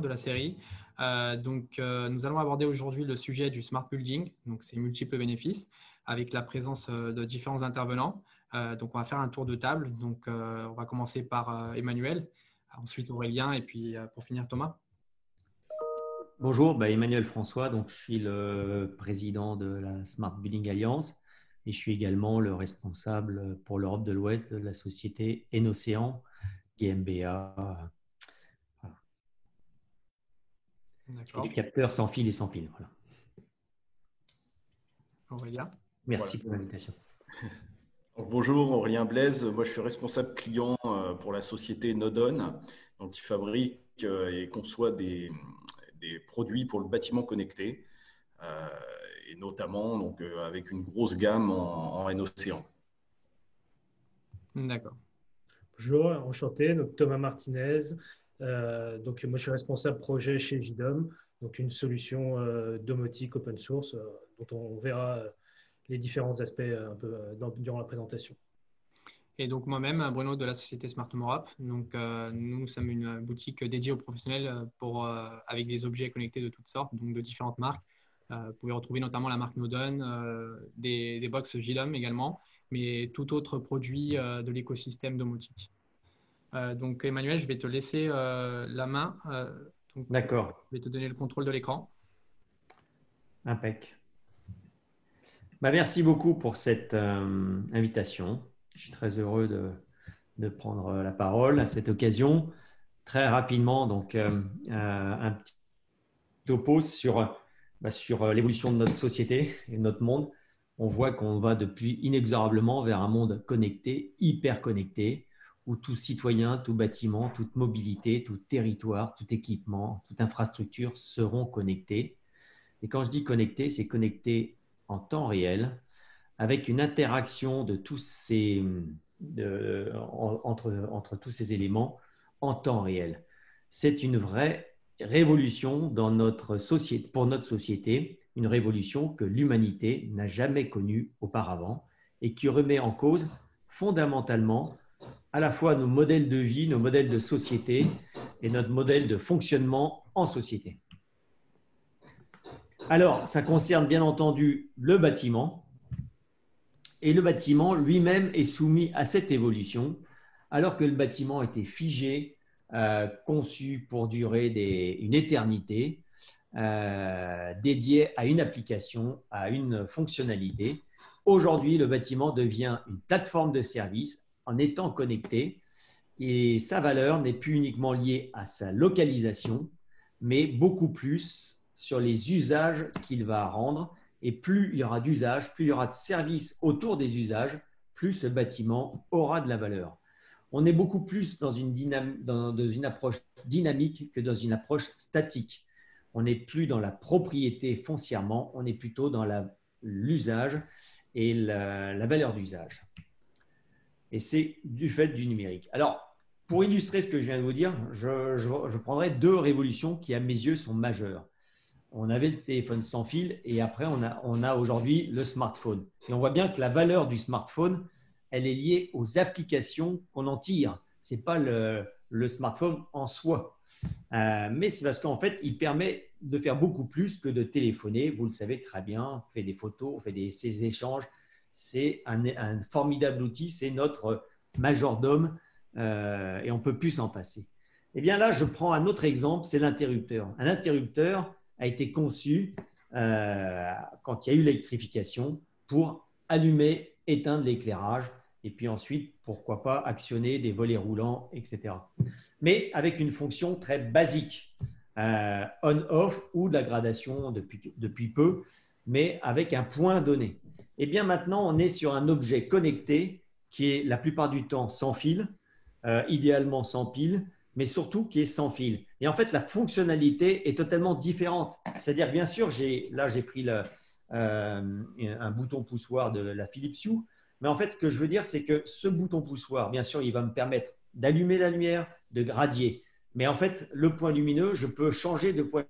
de la série. Euh, donc, euh, nous allons aborder aujourd'hui le sujet du smart building, donc c'est multiples bénéfices, avec la présence euh, de différents intervenants. donc, on va faire un tour de table. Donc, on va commencer par Emmanuel, ensuite Aurélien et puis pour finir Thomas. Bonjour, bah, Emmanuel François, donc je suis le président de la Smart Building Alliance et je suis également le responsable pour l'Europe de l'Ouest de la société Enocéan GmbH. Les capteurs sans fil et sans fil. Aurélien. Merci pour l'invitation. bonjour, Aurélien Blaise. Moi, je suis responsable client euh, pour la société Nodon, qui fabrique euh, et conçoit des, produits pour le bâtiment connecté, euh, et notamment donc, avec une grosse gamme en, en océan D'accord. Bonjour, enchanté. Donc, Thomas Martinez. Euh, donc, moi, je suis responsable projet chez JDOM, donc une solution euh, domotique open source euh, dont on verra les différents aspects un peu durant la présentation. Et donc moi-même, Bruno de la société Smart Europe. Donc nous sommes une boutique dédiée aux professionnels pour, avec des objets connectés de toutes sortes, donc de différentes marques. vous pouvez retrouver notamment la marque Nodon, des, des box JDOM également, mais tout autre produit de l'écosystème domotique. Euh, donc Emmanuel, je vais te laisser euh, la main. Euh, D'accord. Je vais te donner le contrôle de l'écran. Impec. Bah, merci beaucoup pour cette invitation. Je suis très heureux de, prendre la parole à cette occasion. Très rapidement, donc un petit topo sur, bah, sur l'évolution de notre société et de notre monde. On voit qu'on va depuis inexorablement vers un monde connecté, hyper connecté, où tout citoyen, tout bâtiment, toute mobilité, tout territoire, tout équipement, toute infrastructure seront connectés. Et quand je dis connecté, c'est connecté en temps réel, avec une interaction de tous ces, entre, entre tous ces éléments en temps réel. C'est une vraie révolution dans notre société, pour notre société, une révolution que l'humanité n'a jamais connue auparavant et qui remet en cause fondamentalement à la fois nos modèles de vie, nos modèles de société et notre modèle de fonctionnement en société. Alors, ça concerne bien entendu le bâtiment. Et le bâtiment lui-même est soumis à cette évolution, alors que le bâtiment était figé, euh, conçu pour durer une éternité, euh, dédié à une application, à une fonctionnalité. Aujourd'hui, le bâtiment devient une plateforme de service en étant connecté. Et sa valeur n'est plus uniquement liée à sa localisation, mais beaucoup plus sur les usages qu'il va rendre. Et plus il y aura d'usages, plus il y aura de services autour des usages, plus ce bâtiment aura de la valeur. On est beaucoup plus dans une, approche dynamique que dans une approche statique. On n'est plus dans la propriété foncièrement, on est plutôt dans l'usage et la valeur d'usage et c'est du fait du numérique. Alors, pour illustrer ce que je viens de vous dire, je, prendrai deux révolutions qui, à mes yeux, sont majeures. On avait le téléphone sans fil et après, on a, aujourd'hui le smartphone. Et on voit bien que la valeur du smartphone, elle est liée aux applications qu'on en tire. Ce n'est pas le, le, smartphone en soi. Euh, mais c'est parce qu'en fait, il permet de faire beaucoup plus que de téléphoner. Vous le savez très bien, on fait des photos, on fait des, ces échanges, c'est un, formidable outil, c'est notre majordome euh, et on peut plus s'en passer. Eh bien là, je prends un autre exemple, c'est l'interrupteur. Un interrupteur a été conçu euh, quand il y a eu l'électrification pour allumer, éteindre l'éclairage et puis ensuite, pourquoi pas, actionner des volets roulants, etc. Mais avec une fonction très basique, euh, on-off ou de la gradation depuis, depuis peu, mais avec un point donné. Eh bien maintenant, on est sur un objet connecté qui est la plupart du temps sans fil, euh, idéalement sans pile, mais surtout qui est sans fil. Et en fait, la fonctionnalité est totalement différente. C'est-à-dire, bien sûr, là, j'ai pris euh, un bouton poussoir de la Philips Hue, mais en fait, ce que je veux dire, c'est que ce bouton poussoir, bien sûr, il va me permettre d'allumer la lumière, de gradier. Mais en fait, le point lumineux, je peux changer de point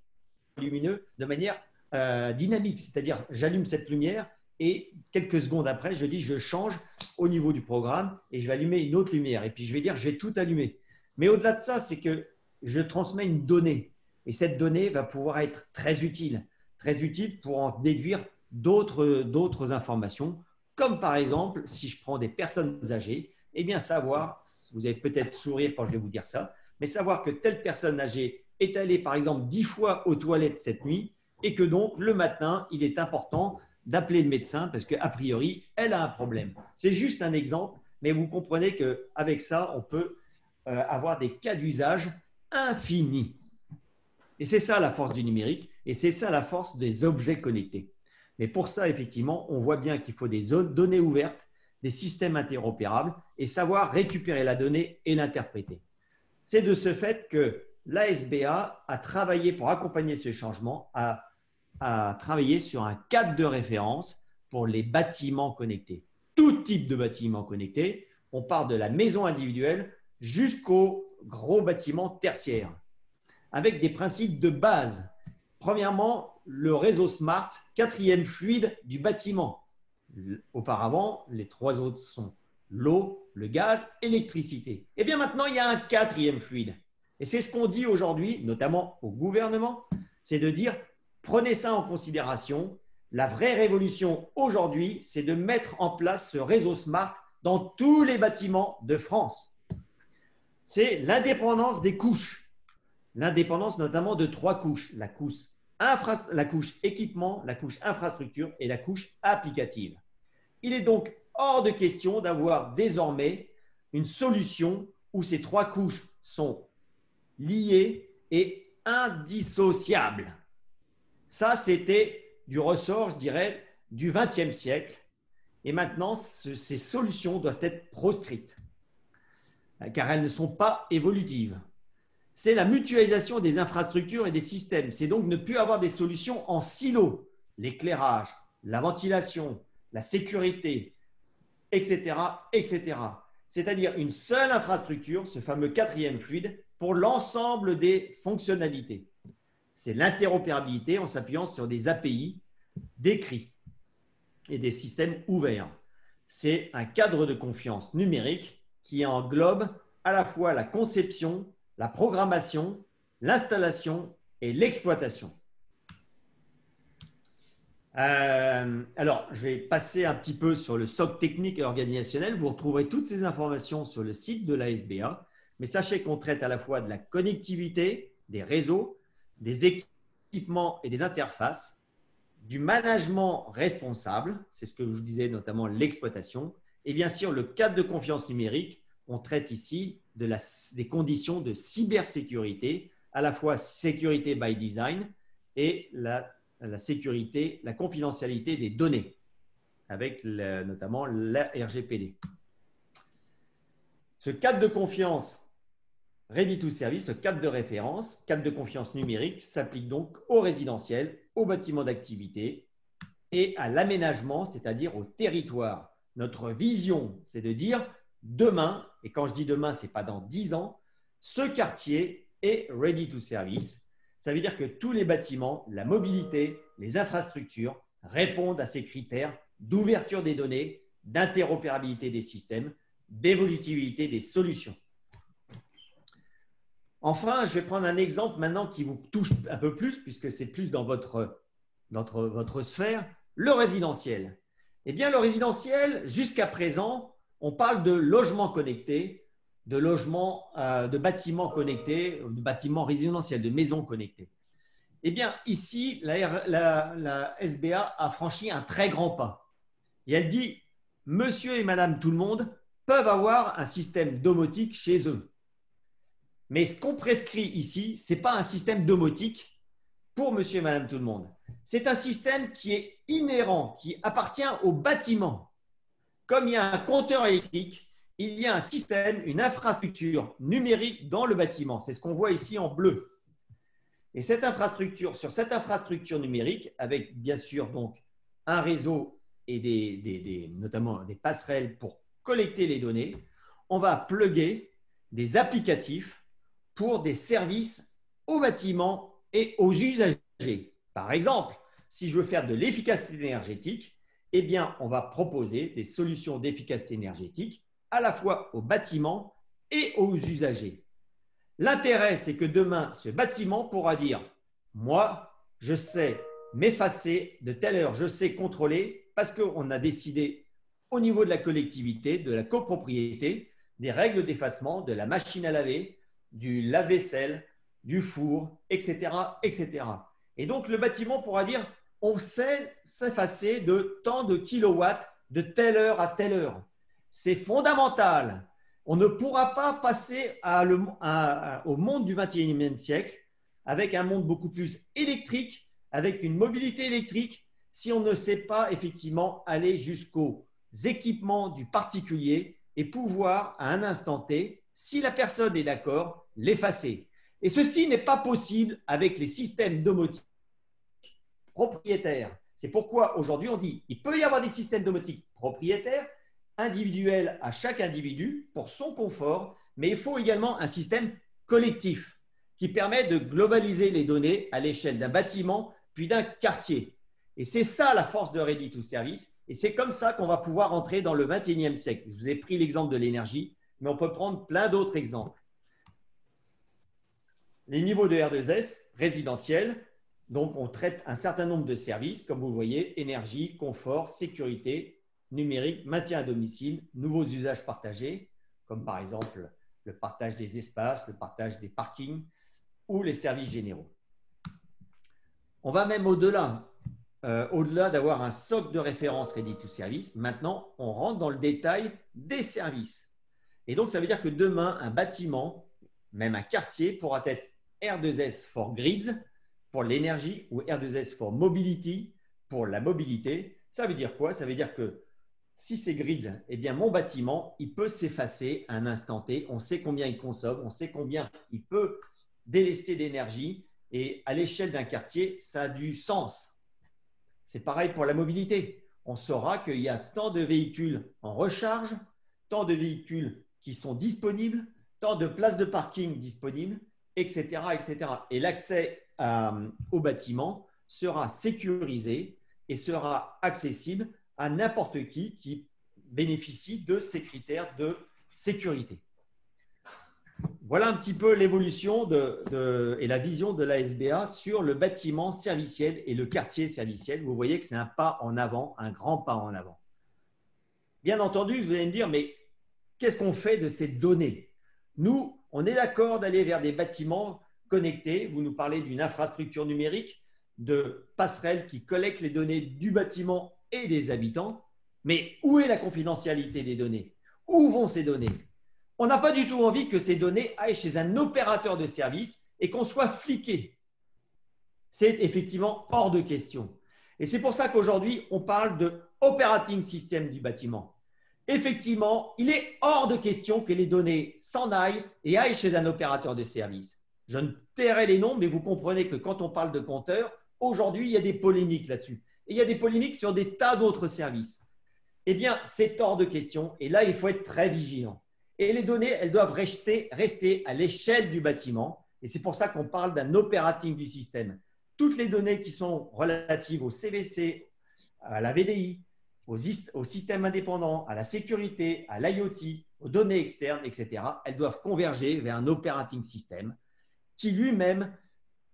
lumineux de manière euh, dynamique. C'est-à-dire, j'allume cette lumière et quelques secondes après, je dis je change au niveau du programme et je vais allumer une autre lumière. Et puis je vais dire je vais tout allumer. Mais au-delà de ça, c'est que je transmets une donnée. Et cette donnée va pouvoir être très utile, très utile pour en déduire d'autres informations, comme par exemple, si je prends des personnes âgées, eh bien savoir, vous allez peut-être sourire quand je vais vous dire ça, mais savoir que telle personne âgée est allée par exemple dix fois aux toilettes cette nuit et que donc le matin, il est important d'appeler le médecin parce qu'a priori, elle a un problème. C'est juste un exemple, mais vous comprenez qu'avec ça, on peut euh, avoir des cas d'usage infinis. Et c'est ça la force du numérique et c'est ça la force des objets connectés. Mais pour ça, effectivement, on voit bien qu'il faut des données ouvertes, des systèmes interopérables et savoir récupérer la donnée et l'interpréter. C'est de ce fait que l'ASBA a travaillé pour accompagner ce changement, a, a travaillé sur un cadre de référence pour les bâtiments connectés. Tout type de bâtiments connectés. On part de la maison individuelle jusqu'au gros bâtiment tertiaire, avec des principes de base. Premièrement, le réseau smart, quatrième fluide du bâtiment. Auparavant, les trois autres sont l'eau, le gaz, l'électricité. Et eh bien maintenant, il y a un quatrième fluide. Et c'est ce qu'on dit aujourd'hui, notamment au gouvernement, c'est de dire, prenez ça en considération. La vraie révolution aujourd'hui, c'est de mettre en place ce réseau smart dans tous les bâtiments de France. C'est l'indépendance des couches. L'indépendance notamment de trois couches. La couche, la couche équipement, la couche infrastructure et la couche applicative. Il est donc hors de question d'avoir désormais une solution où ces trois couches sont liées et indissociables. Ça, c'était du ressort, je dirais, du XXe siècle. Et maintenant, ces solutions doivent être proscrites, car elles ne sont pas évolutives. C'est la mutualisation des infrastructures et des systèmes. C'est donc ne plus avoir des solutions en silo. L'éclairage, la ventilation, la sécurité, etc., etc. C'est-à-dire une seule infrastructure, ce fameux quatrième fluide, pour l'ensemble des fonctionnalités. C'est l'interopérabilité en s'appuyant sur des API décrits et des systèmes ouverts. C'est un cadre de confiance numérique qui englobe à la fois la conception, la programmation, l'installation et l'exploitation. Euh, alors, je vais passer un petit peu sur le socle technique et organisationnel. Vous retrouverez toutes ces informations sur le site de l'ASBA. Mais sachez qu'on traite à la fois de la connectivité, des réseaux, des équipements et des interfaces, du management responsable, c'est ce que je vous disais, notamment l'exploitation, et bien sûr le cadre de confiance numérique. On traite ici des conditions de cybersécurité, à la fois sécurité by design et la la sécurité, la confidentialité des données, avec notamment la RGPD. Ce cadre de confiance Ready to Service, ce cadre de référence, cadre de confiance numérique, s'applique donc au résidentiel, au bâtiment d'activité et à l'aménagement, c'est-à-dire au territoire. Notre vision, c'est de dire demain, et quand je dis demain, ce n'est pas dans dix ans, ce quartier est ready to service ça veut dire que tous les bâtiments, la mobilité, les infrastructures répondent à ces critères d'ouverture des données, d'interopérabilité des systèmes, d'évolutivité des solutions. Enfin, je vais prendre un exemple maintenant qui vous touche un peu plus, puisque c'est plus dans votre, sphère, le résidentiel. Eh bien, le résidentiel, jusqu'à présent, on parle de logement connecté, de logements, euh, de bâtiments connectés, de bâtiments résidentiels, de maisons connectées. Eh bien, ici, la, SBA a franchi un très grand pas. Et elle dit, monsieur et madame tout le monde peuvent avoir un système domotique chez eux. Mais ce qu'on prescrit ici, ce n'est pas un système domotique pour monsieur et madame tout le monde. C'est un système qui est inhérent, qui appartient au bâtiment. Comme il y a un compteur électrique, il y a un système, une infrastructure numérique dans le bâtiment. C'est ce qu'on voit ici en bleu. Et cette infrastructure, sur cette infrastructure numérique, avec bien sûr donc un réseau et notamment des passerelles pour collecter les données, on va plugger des applicatifs pour des services au bâtiment et aux usagers. Par exemple, si je veux faire de l'efficacité énergétique, eh bien, on va proposer des solutions d'efficacité énergétique à la fois aux bâtiments et aux usagers. L'intérêt, c'est que demain, ce bâtiment pourra dire, moi, je sais m'effacer de telle heure, je sais contrôler, parce qu'on a décidé au niveau de la collectivité, de la copropriété, des règles d'effacement, de la machine à laver, du lave-vaisselle, du four, etc., etc. Et donc, le bâtiment pourra dire, on sait s'effacer de tant de kilowatts de telle heure à telle heure. C'est fondamental. On ne pourra pas passer au monde du 21e siècle avec un monde beaucoup plus électrique, avec une mobilité électrique, si on ne sait pas effectivement aller jusqu'aux équipements du particulier et pouvoir, à un instant T, si la personne est d'accord, l'effacer. Et ceci n'est pas possible avec les systèmes domotiques propriétaires. C'est pourquoi aujourd'hui on dit il peut y avoir des systèmes domotiques propriétaires, individuels à chaque individu pour son confort, mais il faut également un système collectif qui permet de globaliser les données à l'échelle d'un bâtiment puis d'un quartier. Et c'est ça la force de Ready to Service. Et c'est comme ça qu'on va pouvoir entrer dans le 21e siècle. Je vous ai pris l'exemple de l'énergie, mais on peut prendre plein d'autres exemples les niveaux de R2S résidentiels. Donc, on traite un certain nombre de services, comme vous voyez, énergie, confort, sécurité, numérique, maintien à domicile, nouveaux usages partagés, comme par exemple le partage des espaces, le partage des parkings ou les services généraux. On va même au-delà. Euh, au-delà d'avoir un socle de référence Ready to Service, maintenant, on rentre dans le détail des services. Et donc, ça veut dire que demain, un bâtiment, même un quartier, pourra être R2S for Grids pour l'énergie ou R2S for Mobility pour la mobilité. Ça veut dire quoi? Ça veut dire que si c'est grids, eh bien mon bâtiment, il peut s'effacer à un instant T. On sait combien il consomme, on sait combien il peut délester d'énergie. Et à l'échelle d'un quartier, ça a du sens. C'est pareil pour la mobilité. On saura qu'il y a tant de véhicules en recharge, tant de véhicules qui sont disponibles, tant de places de parking disponibles etc. Et l'accès euh, au bâtiment sera sécurisé et sera accessible à n'importe qui qui bénéficie de ces critères de sécurité. Voilà un petit peu l'évolution de, et la vision de la SBA sur le bâtiment serviciel et le quartier serviciel. Vous voyez que c'est un pas en avant, un grand pas en avant. Bien entendu, vous allez me dire, mais qu'est-ce qu'on fait de ces données? Nous, on est d'accord d'aller vers des bâtiments connectés. Vous nous parlez d'une infrastructure numérique, de passerelles qui collectent les données du bâtiment et des habitants. Mais où est la confidentialité des données? Où vont ces données? On n'a pas du tout envie que ces données aillent chez un opérateur de service et qu'on soit fliqué. C'est effectivement hors de question. Et c'est pour ça qu'aujourd'hui, on parle de operating system du bâtiment effectivement, il est hors de question que les données s'en aillent et aillent chez un opérateur de service. Je ne tairai les noms, mais vous comprenez que quand on parle de compteurs, aujourd'hui, il y a des polémiques là-dessus. Et il y a des polémiques sur des tas d'autres services. Eh bien, c'est hors de question. Et là, il faut être très vigilant. Et les données, elles doivent rester, rester à l'échelle du bâtiment. Et c'est pour ça qu'on parle d'un operating du système. Toutes les données qui sont relatives au CVC, à la VDI, au système indépendant, à la sécurité, à l'IoT, aux données externes, etc., elles doivent converger vers un operating system qui lui-même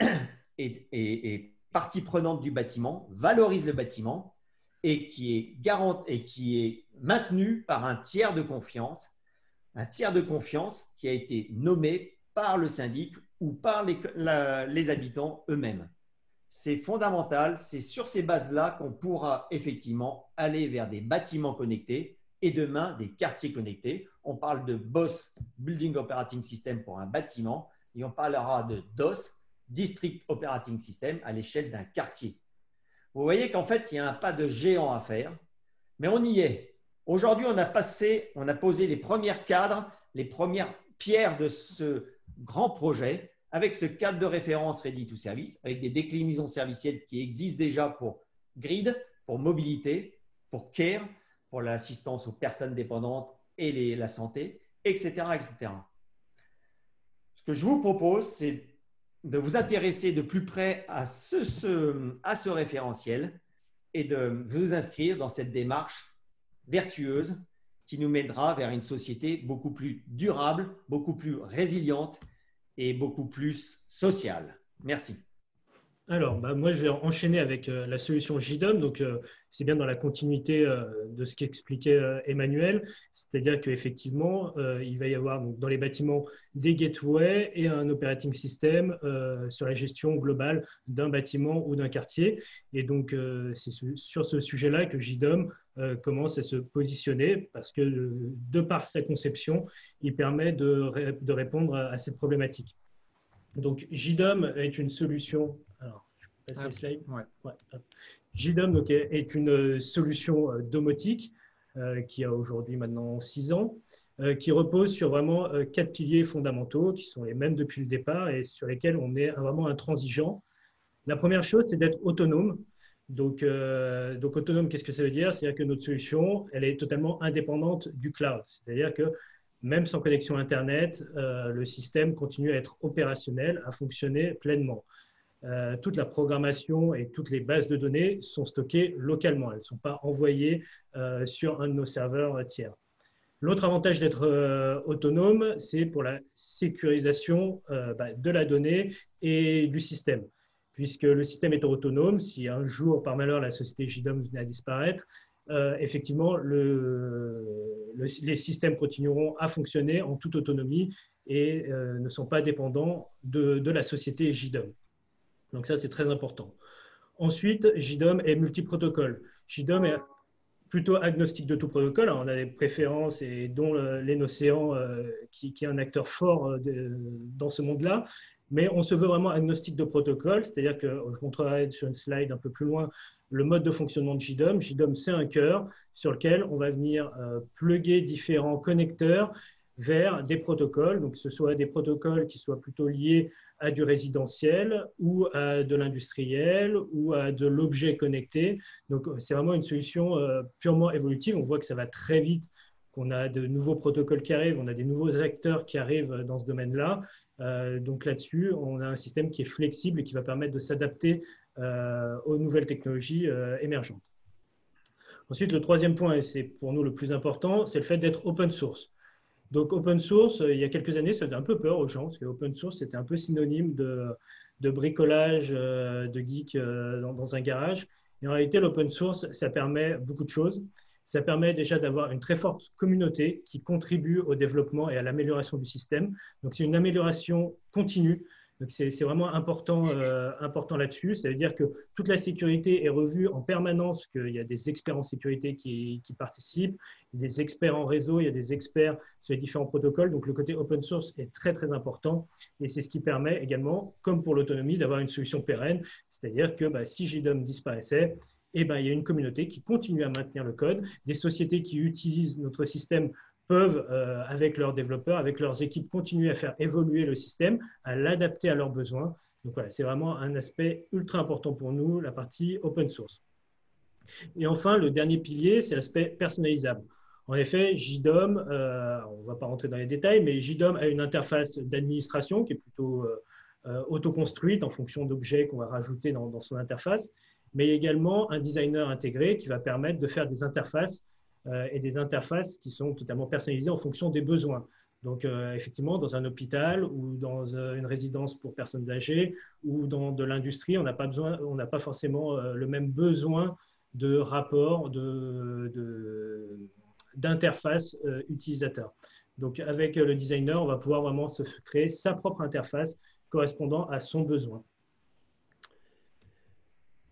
est, partie prenante du bâtiment, valorise le bâtiment et qui est garant, et qui est maintenu par un tiers de confiance, un tiers de confiance qui a été nommé par le syndic ou par les habitants eux-mêmes c'est fondamental. C'est sur ces bases-là qu'on pourra effectivement aller vers des bâtiments connectés et demain des quartiers connectés. On parle de BOSS, Building Operating System pour un bâtiment, et on parlera de DOS, District Operating System, à l'échelle d'un quartier. Vous voyez qu'en fait, il y a un pas de géant à faire, mais on y est. Aujourd'hui, on a passé, on a posé les premières cadres, les premières pierres de ce grand projet avec ce cadre de référence Ready to Service, avec des déclinaisons servicielles qui existent déjà pour grid, pour mobilité, pour care, pour l'assistance aux personnes dépendantes et la santé, etc., etc. Ce que je vous propose, c'est de vous intéresser de plus près à ce, à ce référentiel et de vous inscrire dans cette démarche vertueuse qui nous mènera vers une société beaucoup plus durable, beaucoup plus résiliente et beaucoup plus social. Merci. Alors, bah, moi, je vais enchaîner avec euh, la solution JDOM. Donc, euh, c'est bien dans la continuité euh, de ce qu'expliquait Emmanuel. C'est-à-dire qu'effectivement, il va y avoir dans les bâtiments des gateways et un operating system sur la gestion globale d'un bâtiment ou d'un quartier. Et donc, c'est sur ce sujet-là que JDOM commence à se positionner parce que, de par sa conception, il permet de, de répondre à cette problématique. Donc, JDOM est une solution. Alors, je vais passer ah, JDOM donc, est une solution euh, domotique euh, qui a aujourd'hui maintenant 6 ans, euh, qui repose sur vraiment quatre piliers fondamentaux qui sont les mêmes depuis le départ et sur lesquels on est vraiment intransigeant. La première chose, c'est d'être autonome. Donc, donc autonome, qu'est-ce que ça veut dire? C'est-à-dire que notre solution, elle est totalement indépendante du cloud. C'est-à-dire que même sans connexion Internet, euh, le système continue à être opérationnel, à fonctionner pleinement. Euh, toute la programmation et toutes les bases de données sont stockées localement. Elles ne sont pas envoyées euh, sur un de nos serveurs tiers. L'autre avantage d'être autonome, c'est pour la sécurisation bah, de la donnée et du système. Puisque le système est autonome, si un jour, par malheur, la société JDOM venait à disparaître, euh, effectivement, les systèmes continueront à fonctionner en toute autonomie et euh, ne sont pas dépendants de, la société JDOM. Donc ça, c'est très important. Ensuite, JDOM est multiprotocole. JDOM est plutôt agnostique de tout protocole. on a des préférences et dont l'Énocéan, euh, qui, qui, est un acteur fort dans ce monde-là. Mais on se veut vraiment agnostique de protocole, c'est-à-dire que je sur une slide un peu plus loin le mode de fonctionnement de JDOM. JDOM, c'est un cœur sur lequel on va venir euh, plugger différents connecteurs vers des protocoles, donc que ce soit des protocoles qui soient plutôt liés à du résidentiel ou à de l'industriel ou à de l'objet connecté. Donc c'est vraiment une solution euh, purement évolutive. On voit que ça va très vite, qu'on a de nouveaux protocoles qui arrivent, on a des nouveaux acteurs qui arrivent dans ce domaine-là. Euh, donc là-dessus, on a un système qui est flexible et qui va permettre de s'adapter euh, aux nouvelles technologies euh, émergentes. Ensuite, le troisième point, et c'est pour nous le plus important, c'est le fait d'être open source. Donc, open source, il y a quelques années, ça faisait un peu peur aux gens, parce que open source, c'était un peu synonyme de, bricolage de geek dans, dans, un garage. Et en réalité, l'open source, ça permet beaucoup de choses. Ça permet déjà d'avoir une très forte communauté qui contribue au développement et à l'amélioration du système. Donc, c'est une amélioration continue donc c'est vraiment important, euh, important là-dessus. Ça veut dire que toute la sécurité est revue en permanence, qu'il y a des experts en sécurité qui, participent, des experts en réseau, il y a des experts sur les différents protocoles. Donc le côté open source est très très important et c'est ce qui permet également, comme pour l'autonomie, d'avoir une solution pérenne. C'est-à-dire que bah, si JDOM disparaissait, eh ben, il y a une communauté qui continue à maintenir le code, des sociétés qui utilisent notre système peuvent, euh, avec leurs développeurs, avec leurs équipes, continuer à faire évoluer le système, à l'adapter à leurs besoins. Donc voilà, c'est vraiment un aspect ultra important pour nous, la partie open source. Et enfin, le dernier pilier, c'est l'aspect personnalisable. En effet, JDOM, euh, on ne va pas rentrer dans les détails, mais JDOM a une interface d'administration qui est plutôt euh, auto-construite en fonction d'objets qu'on va rajouter dans, son interface, mais également un designer intégré qui va permettre de faire des interfaces euh, et des interfaces qui sont totalement personnalisées en fonction des besoins. Donc, euh, effectivement, dans un hôpital ou dans euh, une résidence pour personnes âgées ou dans de l'industrie, on n'a pas, besoin, on pas forcément le même besoin de rapport, d'interface de, utilisateur. Donc, avec le designer, on va pouvoir vraiment se créer sa propre interface correspondant à son besoin.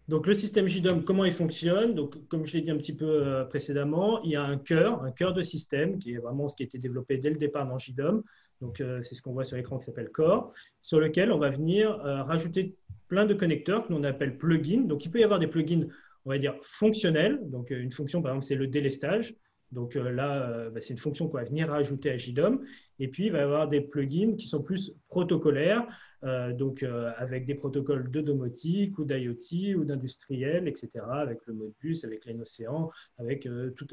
Donc, le système JDOM, comment il fonctionne? Comme je l'ai dit un petit peu euh, précédemment, il y a un cœur, un cœur de système, qui est vraiment ce qui a été développé dès le départ dans JDOM. Donc, euh, c'est ce qu'on voit sur l'écran qui s'appelle Core, sur lequel on va venir euh, rajouter plein de connecteurs que l'on appelle plugins. Donc, il peut y avoir des plugins, on va dire, fonctionnels. Donc, une fonction, par exemple, c'est le délestage. Donc là, bah, c'est une fonction qu'on va venir rajouter à JDOM. Et puis, il va y avoir des plugins qui sont plus protocolaires, euh, donc euh, avec des protocoles de domotique ou d'IoT ou d'industriel, etc., avec le Modbus, avec l'Océan, avec euh, toute,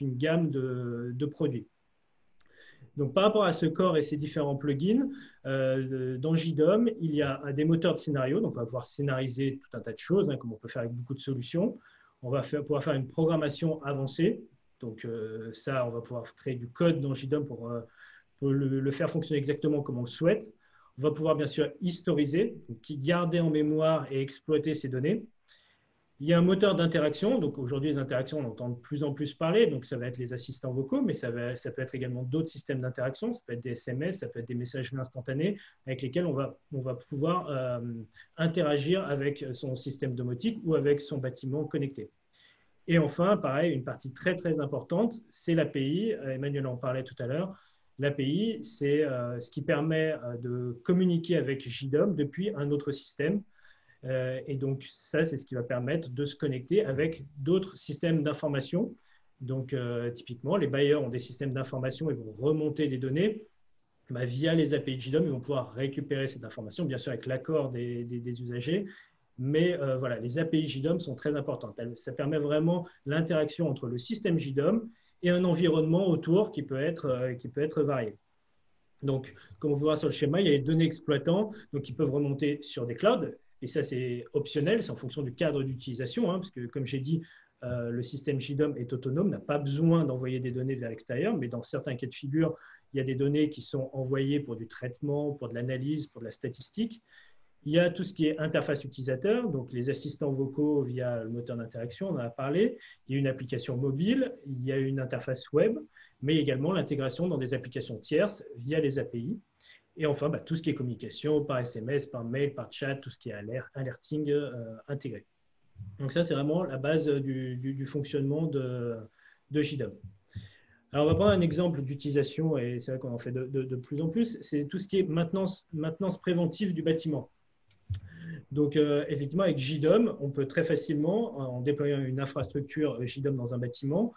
une gamme de, produits. Donc, par rapport à ce corps et ces différents plugins, dans JDOM, il y a des moteurs de scénario. Donc, on va pouvoir scénariser tout un tas de choses, hein, comme on peut faire avec beaucoup de solutions. On va pouvoir faire une programmation avancée. Donc, ça, on va pouvoir créer du code dans JDOM pour, pour le, faire fonctionner exactement comme on le souhaite. va pouvoir bien sûr historiser, qui garder en mémoire et exploiter ces données. Il y a un moteur d'interaction. Donc aujourd'hui, les interactions, on entend de plus en plus parler. Donc ça va être les assistants vocaux, mais ça, peut être également d'autres systèmes d'interaction. Ça peut être des SMS, ça peut être des messageries instantanées avec lesquels on va, on va pouvoir euh, interagir avec son système domotique ou avec son bâtiment connecté. Et enfin, pareil, une partie très très importante, c'est l'API. Euh, Emmanuel en parlait tout à l'heure. L'API, c'est euh, ce qui permet de communiquer avec JDOM depuis un autre système. Euh, et donc, ça, c'est ce qui va permettre de se connecter avec d'autres systèmes d'information. Donc, euh, typiquement, les bailleurs ont des systèmes d'information et vont remonter des données. Bah, via les API JDOM, ils vont pouvoir récupérer cette information, bien sûr avec l'accord des, usagers. Mais euh, voilà, les API JDOM sont très importantes. Ça permet vraiment l'interaction entre le système JDOM et un environnement autour qui peut être, qui peut être varié. Donc, comme on peut voir sur le schéma, il y a les données exploitants donc, qui peuvent remonter sur des clouds et ça, c'est optionnel, c'est en fonction du cadre d'utilisation, hein, parce que, comme j'ai dit, euh, le système JDOM est autonome, n'a pas besoin d'envoyer des données vers l'extérieur, mais dans certains cas de figure, il y a des données qui sont envoyées pour du traitement, pour de l'analyse, pour de la statistique. Il y a tout ce qui est interface utilisateur, donc les assistants vocaux via le moteur d'interaction, on en a parlé. Il y a une application mobile, il y a une interface web, mais également l'intégration dans des applications tierces via les API. Et enfin, bah, tout ce qui est communication par SMS, par mail, par chat, tout ce qui est alert, alerting euh, intégré. Donc ça, c'est vraiment la base du, fonctionnement de, de JDOM. Alors, on va prendre un exemple d'utilisation, et c'est vrai qu'on en fait de, plus en plus, c'est tout ce qui est maintenance, maintenance préventive du bâtiment. Donc, euh, effectivement, avec JDOM, on peut très facilement, en déployant une infrastructure JDOM dans un bâtiment,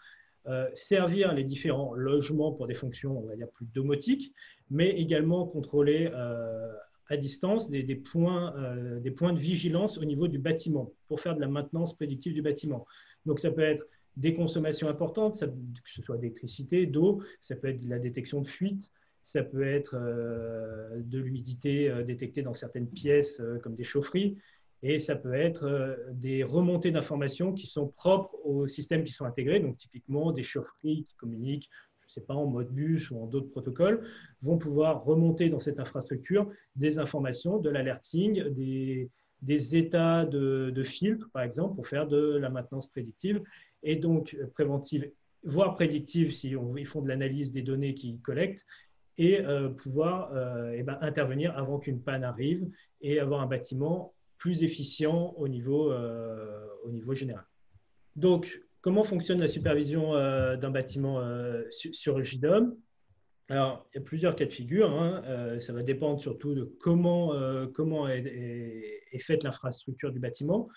euh, servir les différents logements pour des fonctions, on va dire, plus domotiques, mais également contrôler euh, à distance des, points, euh, des points de vigilance au niveau du bâtiment pour faire de la maintenance prédictive du bâtiment. Donc, ça peut être des consommations importantes, que ce soit d'électricité, d'eau, ça peut être de la détection de fuite, ça peut être de l'humidité détectée dans certaines pièces comme des chaufferies, et ça peut être euh, des remontées d'informations qui sont propres aux systèmes qui sont intégrés, donc typiquement des chaufferies qui communiquent, je ne sais pas, en mode bus ou en d'autres protocoles, vont pouvoir remonter dans cette infrastructure des informations, de l'alerting, des, états de, de filtre, par exemple, pour faire de la maintenance prédictive, et donc euh, préventive, voire prédictive si ils font de l'analyse des données qu'ils collectent, et euh, pouvoir eh ben, intervenir avant qu'une panne arrive et avoir un bâtiment plus efficient au niveau, euh, au niveau général. Donc, comment fonctionne la supervision euh, d'un bâtiment euh, sur JDOM? Alors, il y a plusieurs cas de figure. Hein. ça va dépendre surtout de comment, comment est, est, faite l'infrastructure du bâtiment.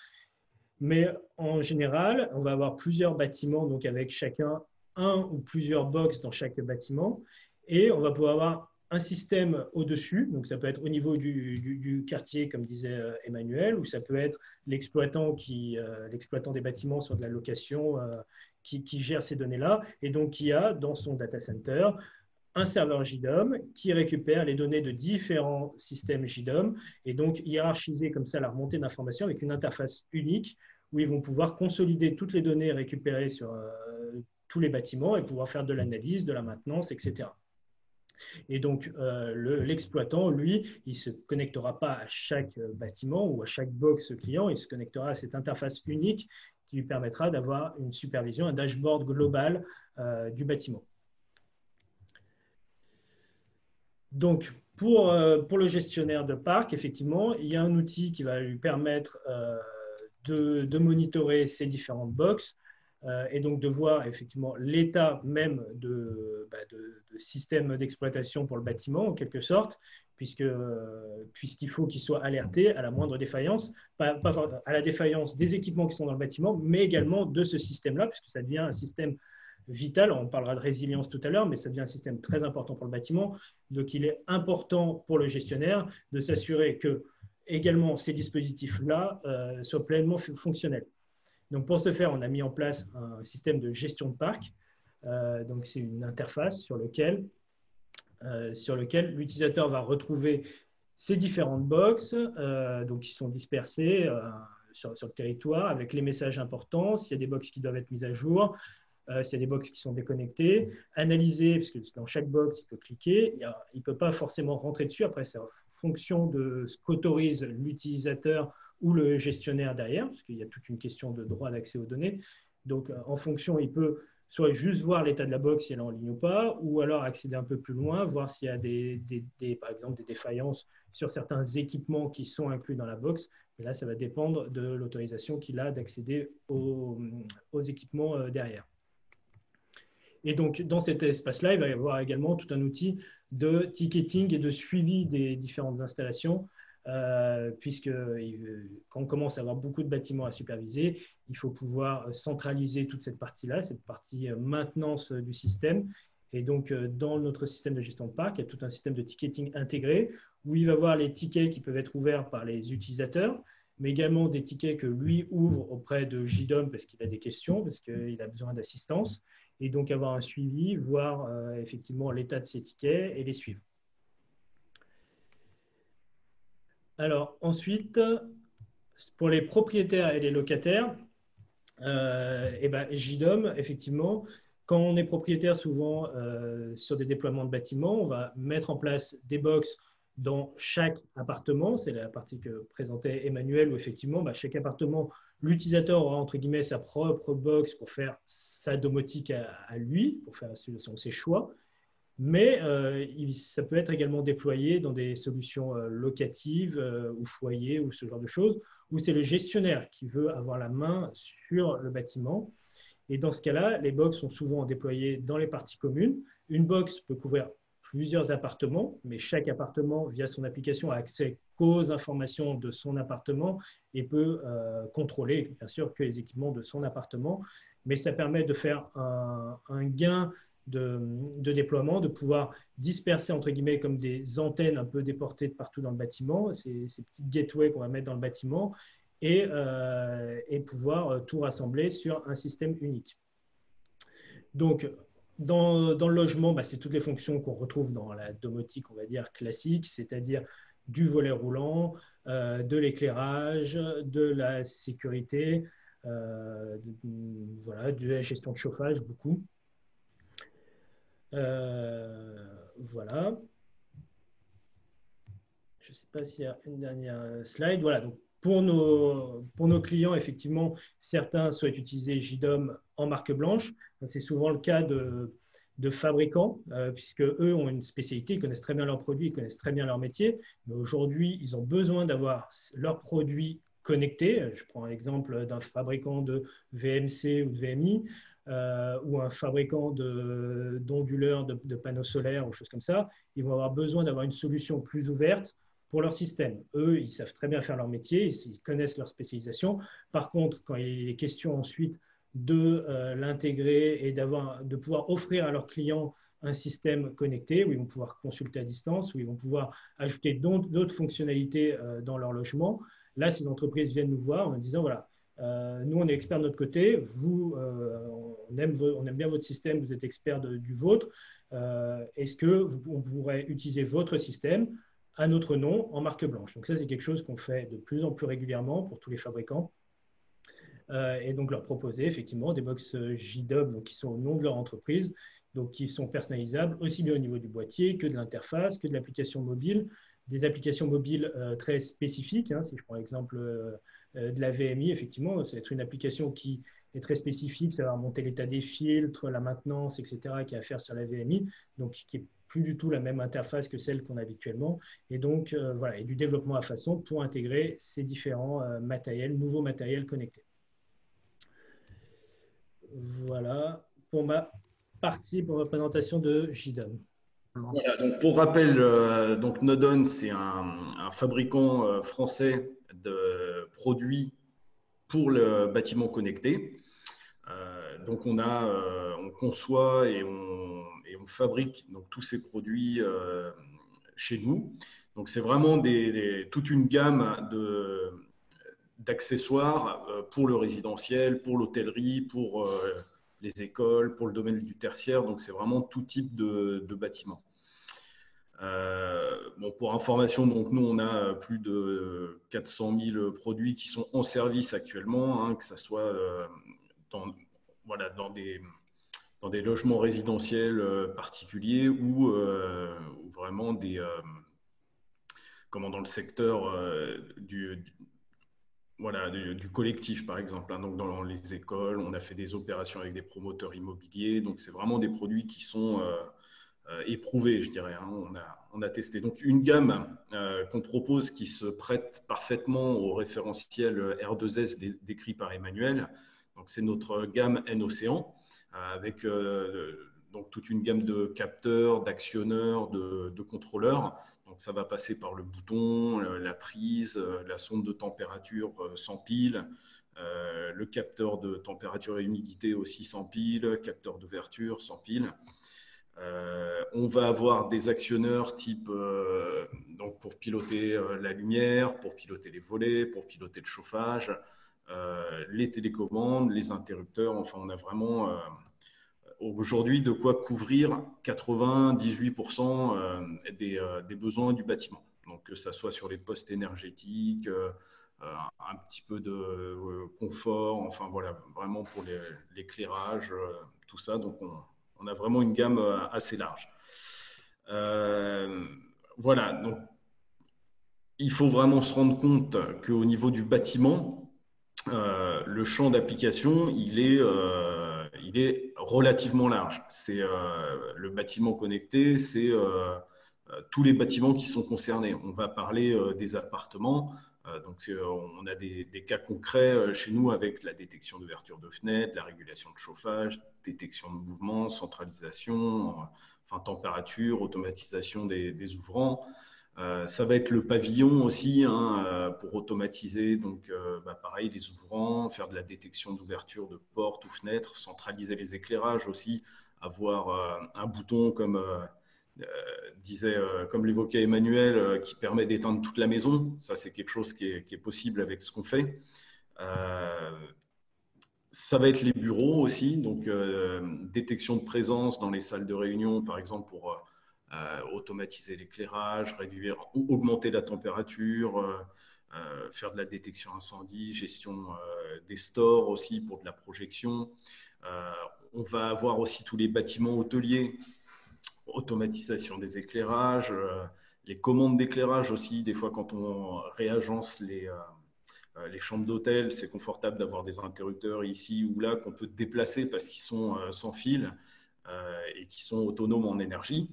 Mais en général, on va avoir plusieurs bâtiments, donc avec chacun un ou plusieurs box dans chaque bâtiment. Et on va pouvoir avoir un système au-dessus, donc ça peut être au niveau du, quartier, comme disait euh, Emmanuel, ou ça peut être euh, l'exploitant des bâtiments sur de la location euh, qui, gère ces données-là, et donc qui a dans son data center un serveur JDOM qui récupère les données de différents systèmes JDOM, et donc hiérarchiser comme ça la remontée d'informations avec une interface unique où ils vont pouvoir consolider toutes les données récupérées sur tous les bâtiments et pouvoir faire de l'analyse, de la maintenance, etc. Et donc, euh, l'exploitant, lui, il ne se connectera pas à chaque euh, bâtiment ou à chaque box client, il se connectera à cette interface unique qui lui permettra d'avoir une supervision, un dashboard global euh, du bâtiment. Donc, pour, le gestionnaire de parc, effectivement, il y a un outil qui va lui permettre de, de, monitorer ces différentes boxes, et donc de voir effectivement l'état même de, bah, de, système d'exploitation pour le bâtiment, en quelque sorte, euh, puisqu'il faut qu'il soit alerté à la moindre défaillance, pas, à la défaillance des équipements qui sont dans le bâtiment, mais également de ce système-là, puisque ça devient un système vital. On parlera de résilience tout à l'heure, mais ça devient un système très important pour le bâtiment. Donc il est important pour le gestionnaire de s'assurer que également ces dispositifs-là euh, soient pleinement fonctionnels. Donc pour ce faire, on a mis en place un système de gestion de parc. Euh, donc c'est une interface sur lequel, euh, lequel l'utilisateur va retrouver ces différentes boxes, euh, donc qui sont dispersées sur, le territoire avec les messages importants, s'il y a des boxes qui doivent être mises à jour, s'il y a des boxes qui sont déconnectées, analyser, parce que dans chaque box, il peut cliquer, il ne peut pas forcément rentrer dessus, après c'est fonction de ce qu'autorise l'utilisateur ou le gestionnaire derrière, parce qu'il y a toute une question de droit d'accès aux données. Donc, en fonction, il peut soit juste voir l'état de la box si elle est en ligne ou pas, ou alors accéder un peu plus loin, voir s'il y a des, par exemple des défaillances sur certains équipements qui sont inclus dans la box. Et là, ça va dépendre de l'autorisation qu'il a d'accéder aux, équipements euh, derrière. Et donc, dans cet espace-là, il va y avoir également tout un outil de ticketing et de suivi des différentes installations euh, puisque quand on commence à avoir beaucoup de bâtiments à superviser, il faut pouvoir centraliser toute cette partie-là, cette partie euh, maintenance du système. Et donc, euh, dans notre système de gestion de parc, il y a tout un système de ticketing intégré où il va voir les tickets qui peuvent être ouverts par les utilisateurs, mais également des tickets que lui ouvre auprès de JDOM parce qu'il a des questions, parce qu'il a besoin d'assistance, et donc avoir un suivi, voir effectivement l'état de ces tickets et les suivre. Alors ensuite, pour les propriétaires et les locataires, euh, et eh ben, JDOM, effectivement, quand on est propriétaire, souvent euh, sur des déploiements de bâtiments, on va mettre en place des box dans chaque appartement. C'est la partie que présentait Emmanuel, où effectivement, bah, chaque appartement, l'utilisateur aura entre guillemets sa propre box pour faire sa domotique à, lui, pour faire ses choix mais euh, ça peut être également déployé dans des solutions euh, locatives euh, ou foyers ou ce genre de choses, où c'est le gestionnaire qui veut avoir la main sur le bâtiment. Et dans ce cas-là, les box sont souvent déployées dans les parties communes. Une box peut couvrir plusieurs appartements, mais chaque appartement, via son application, a accès qu'aux informations de son appartement et peut contrôler, bien sûr, que les équipements de son appartement. Mais ça permet de faire un, un gain de, déploiement, de pouvoir disperser entre guillemets comme des antennes un peu déportées de partout dans le bâtiment, ces, ces petites gateways qu'on va mettre dans le bâtiment, et, euh, et, pouvoir euh, tout rassembler sur un système unique. Donc, dans, dans le logement, bah, c'est toutes les fonctions qu'on retrouve dans la domotique, on va dire, classique, c'est-à-dire du volet roulant, euh, de l'éclairage, de la sécurité, voilà, de la gestion de chauffage, beaucoup. Euh, voilà. Je ne sais pas s'il y a une dernière slide. Voilà, donc pour nos, clients, effectivement, certains souhaitent utiliser JDOM en marque blanche. C'est souvent le cas de, de fabricants, euh, puisque eux ont une spécialité, ils connaissent très bien leurs produits, ils connaissent très bien leur métier. Mais aujourd'hui, ils ont besoin d'avoir leurs produits connectés. Je prends l'exemple d'un fabricant de VMC ou de VMI. Euh, ou un fabricant d'onduleurs, de, panneaux solaires ou choses comme ça, ils vont avoir besoin d'avoir une solution plus ouverte pour leur système. Eux, ils savent très bien faire leur métier, ils connaissent leur spécialisation. Par contre, quand il est question ensuite de euh, l'intégrer et de pouvoir offrir à leurs clients un système connecté où ils vont pouvoir consulter à distance, où ils vont pouvoir ajouter d'autres fonctionnalités euh, dans leur logement. Là, ces entreprises viennent nous voir en disant, voilà, euh, nous, on est experts de notre côté. Vous, euh, on, aime bien votre système, vous êtes expert du vôtre. Euh, est-ce que on pourrait utiliser votre système à notre nom en marque blanche? Donc ça, c'est quelque chose qu'on fait de plus en plus régulièrement pour tous les fabricants. et donc leur proposer effectivement des box JDOB qui sont au nom de leur entreprise, donc qui sont personnalisables aussi bien au niveau du boîtier que de l'interface, que de l'application mobile. Des applications mobiles très spécifiques, hein, si je prends l'exemple de la VMI, effectivement, ça va être une application qui est très spécifique, ça va remonter l'état des filtres, la maintenance, etc., qui a à faire sur la VMI, donc qui est plus du tout la même interface que celle qu'on a habituellement, et donc euh, voilà, et du développement à façon pour intégrer ces différents euh, matériels, nouveaux matériels connectés. Voilà pour ma partie pour la présentation de JDOM. Donc pour rappel, donc Nodon, c'est un, fabricant français de produits pour le bâtiment connecté. Euh, donc on a, euh, on conçoit et on, et on, fabrique donc tous ces produits euh, chez nous. Donc c'est vraiment des, toute une gamme de d'accessoires pour le résidentiel, pour l'hôtellerie, pour les écoles, pour le domaine du tertiaire. Donc c'est vraiment tout type de, de bâtiment. Euh, bon, pour information, donc nous, on a plus de 400 000 produits qui sont en service actuellement, hein, que ce soit euh, dans, voilà, dans, des, dans des logements résidentiels euh, particuliers ou, vraiment des, comment dans le secteur du, voilà, du, collectif, par exemple. Hein. donc, dans les écoles, on a fait des opérations avec des promoteurs immobiliers. Donc, c'est vraiment des produits qui sont éprouvés, je dirais. Hein. on, a, on a testé. Donc, une gamme qu'on propose qui se prête parfaitement au référentiel R2S décrit par Emmanuel. Donc, c'est notre gamme N-Océan avec donc toute une gamme de capteurs, d'actionneurs, de, contrôleurs. Donc ça va passer par le bouton, euh, la prise, euh, la sonde de température euh, sans pile, le capteur de température et humidité aussi sans pile, capteur d'ouverture sans pile. on va avoir des actionneurs type donc pour piloter la lumière, pour piloter les volets, pour piloter le chauffage, les télécommandes, les interrupteurs. Enfin, on a vraiment aujourd'hui de quoi couvrir 98% euh, des, euh, des, besoins du bâtiment. Donc que ça soit sur les postes énergétiques, euh, un petit peu de confort, enfin voilà, vraiment pour l'éclairage, tout ça. Donc on, a vraiment une gamme assez large. voilà, donc il faut vraiment se rendre compte qu'au niveau du bâtiment, le champ d'application, il il est relativement large. C'est euh, le bâtiment connecté, c'est euh, euh, tous les bâtiments qui sont concernés. On va parler des appartements. donc, on a des, cas concrets chez nous avec la détection d'ouverture de fenêtres, la régulation de chauffage, détection de mouvement, centralisation, enfin température, automatisation des ouvrants. Euh, ça va être le pavillon aussi hein, euh, pour automatiser, donc euh, bah, pareil, les ouvrants, faire de la détection d'ouverture de portes ou fenêtres, centraliser les éclairages aussi, avoir un bouton comme disait, comme l'évoquait Emmanuel, qui permet d'éteindre toute la maison. Ça, c'est quelque chose qui est, qui est, possible avec ce qu'on fait. ça va être les bureaux aussi, donc détection de présence dans les salles de réunion, par exemple, pour automatiser l'éclairage, réduire ou augmenter la température, euh, euh, faire de la détection incendie, gestion des stores aussi pour de la projection. on va avoir aussi tous les bâtiments hôteliers, automatisation des éclairages, les commandes d'éclairage aussi. Des fois, quand on réagence les, les chambres d'hôtel, c'est confortable d'avoir des interrupteurs ici ou là qu'on peut déplacer parce qu'ils sont sans fil et qui sont autonomes en énergie.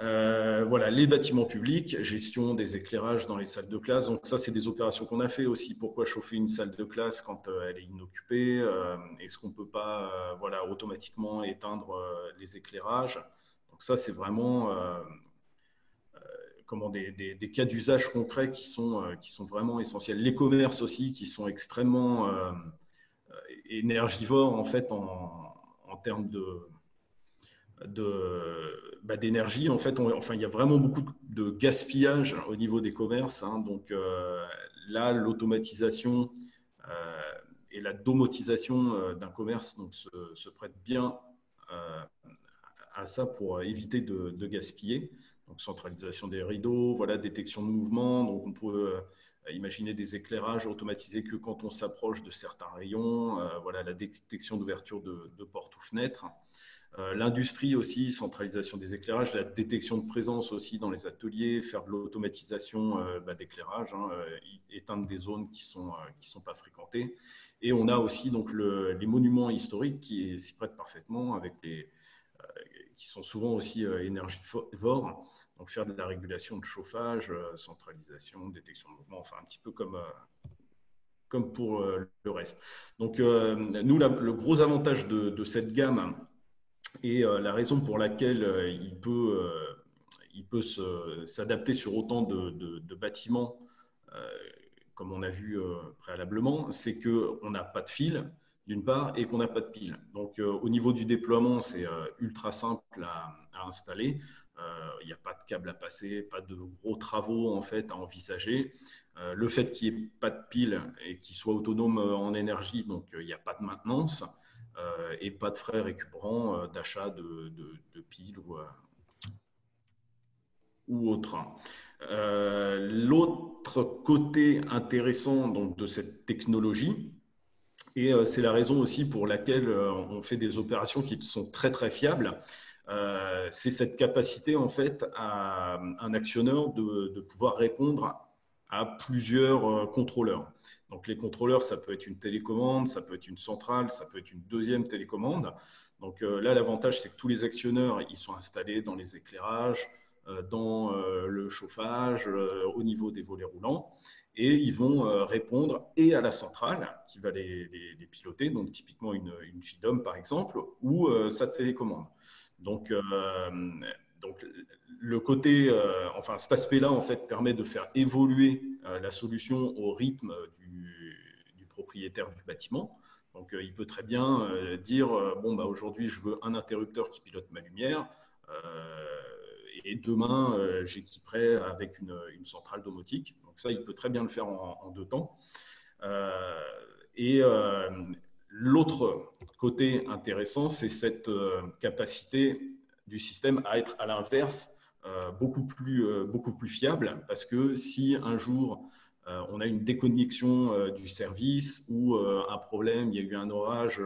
Euh, voilà, les bâtiments publics, gestion des éclairages dans les salles de classe. Donc ça, c'est des opérations qu'on a fait aussi. Pourquoi chauffer une salle de classe quand euh, elle est inoccupée euh, Est-ce qu'on ne peut pas voilà, automatiquement éteindre les éclairages? Donc ça, c'est vraiment comment, des, des, cas d'usage concrets qui sont, qui sont vraiment essentiels. Les commerces aussi, qui sont extrêmement énergivores en fait en, en termes de bah, d'énergie. en fait, enfin, il y a vraiment beaucoup de gaspillage au niveau des commerces. Hein. donc euh, là, l'automatisation euh, et la domotisation euh, d'un commerce donc, se, prête bien à ça pour éviter de, gaspiller. Donc centralisation des rideaux, voilà, détection de mouvement. Donc on peut imaginer des éclairages automatisés que quand on s'approche de certains rayons. voilà, la détection d'ouverture de, de portes ou fenêtres. Euh, l'industrie aussi, centralisation des éclairages, la détection de présence aussi dans les ateliers, faire de l'automatisation euh, bah, d'éclairage, hein, euh, éteindre des zones qui ne sont, qui sont pas fréquentées. Et on a aussi donc, les monuments historiques qui s'y prêtent parfaitement, avec les, qui sont souvent aussi énergivores. Donc faire de la régulation de chauffage, centralisation, détection de mouvement, enfin un petit peu comme, comme pour le reste. Donc nous, le gros avantage de, de cette gamme, et euh, la raison pour laquelle euh, il peut, euh, il peut s'adapter sur autant de, bâtiments, comme on a vu préalablement, c'est qu'on n'a pas de fil, d'une part, et qu'on n'a pas de pile. Donc, au niveau du déploiement, c'est ultra simple à, installer. Il n'y a pas de câble à passer, pas de gros travaux en fait à envisager. le fait qu'il n'y ait pas de pile et qu'il soit autonome en énergie, donc il n'y a pas de maintenance. Euh, et pas de frais récupérants euh, d'achat de, piles ou, euh, ou autre. L'autre côté intéressant donc, de cette technologie, et c'est la raison aussi pour laquelle on fait des opérations qui sont très très fiables. c'est cette capacité en fait à un actionneur de, pouvoir répondre à plusieurs contrôleurs. Donc les contrôleurs, ça peut être une télécommande, ça peut être une centrale, ça peut être une deuxième télécommande. Donc là, l'avantage, c'est que tous les actionneurs, ils sont installés dans les éclairages, euh, dans euh, le chauffage, euh, au niveau des volets roulants. Et ils vont répondre et à la centrale qui va les, piloter, donc typiquement une, une JDOM par exemple, ou sa télécommande. Donc, donc le côté, enfin cet aspect-là en fait permet de faire évoluer la solution au rythme du, propriétaire du bâtiment. Donc il peut très bien dire bon bah aujourd'hui je veux un interrupteur qui pilote ma lumière et demain, euh, j'équiperai avec une, centrale domotique. Donc ça, il peut très bien le faire en, deux temps. Euh, et euh, l'autre côté intéressant, c'est cette capacité du système à être à l'inverse beaucoup, plus, beaucoup plus fiable, parce que si un jour on a une déconnexion du service ou un problème, il y a eu un orage,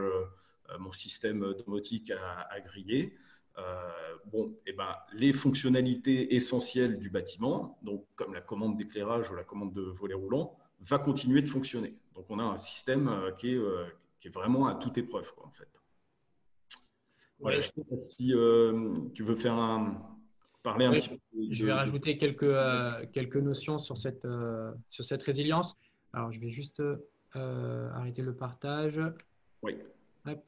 mon système domotique a, grillé, euh, bon, et eh ben, les fonctionnalités essentielles du bâtiment, donc comme la commande d'éclairage ou la commande de volet roulant, va continuer de fonctionner. Donc on a un système euh, qui est, euh, qui est vraiment à toute épreuve, en fait. Voilà, je sais pas si tu veux faire un, parler un petit peu. je vais rajouter quelques, quelques notions sur cette, sur cette résilience. Alors, je vais juste arrêter le partage. Oui. Hop.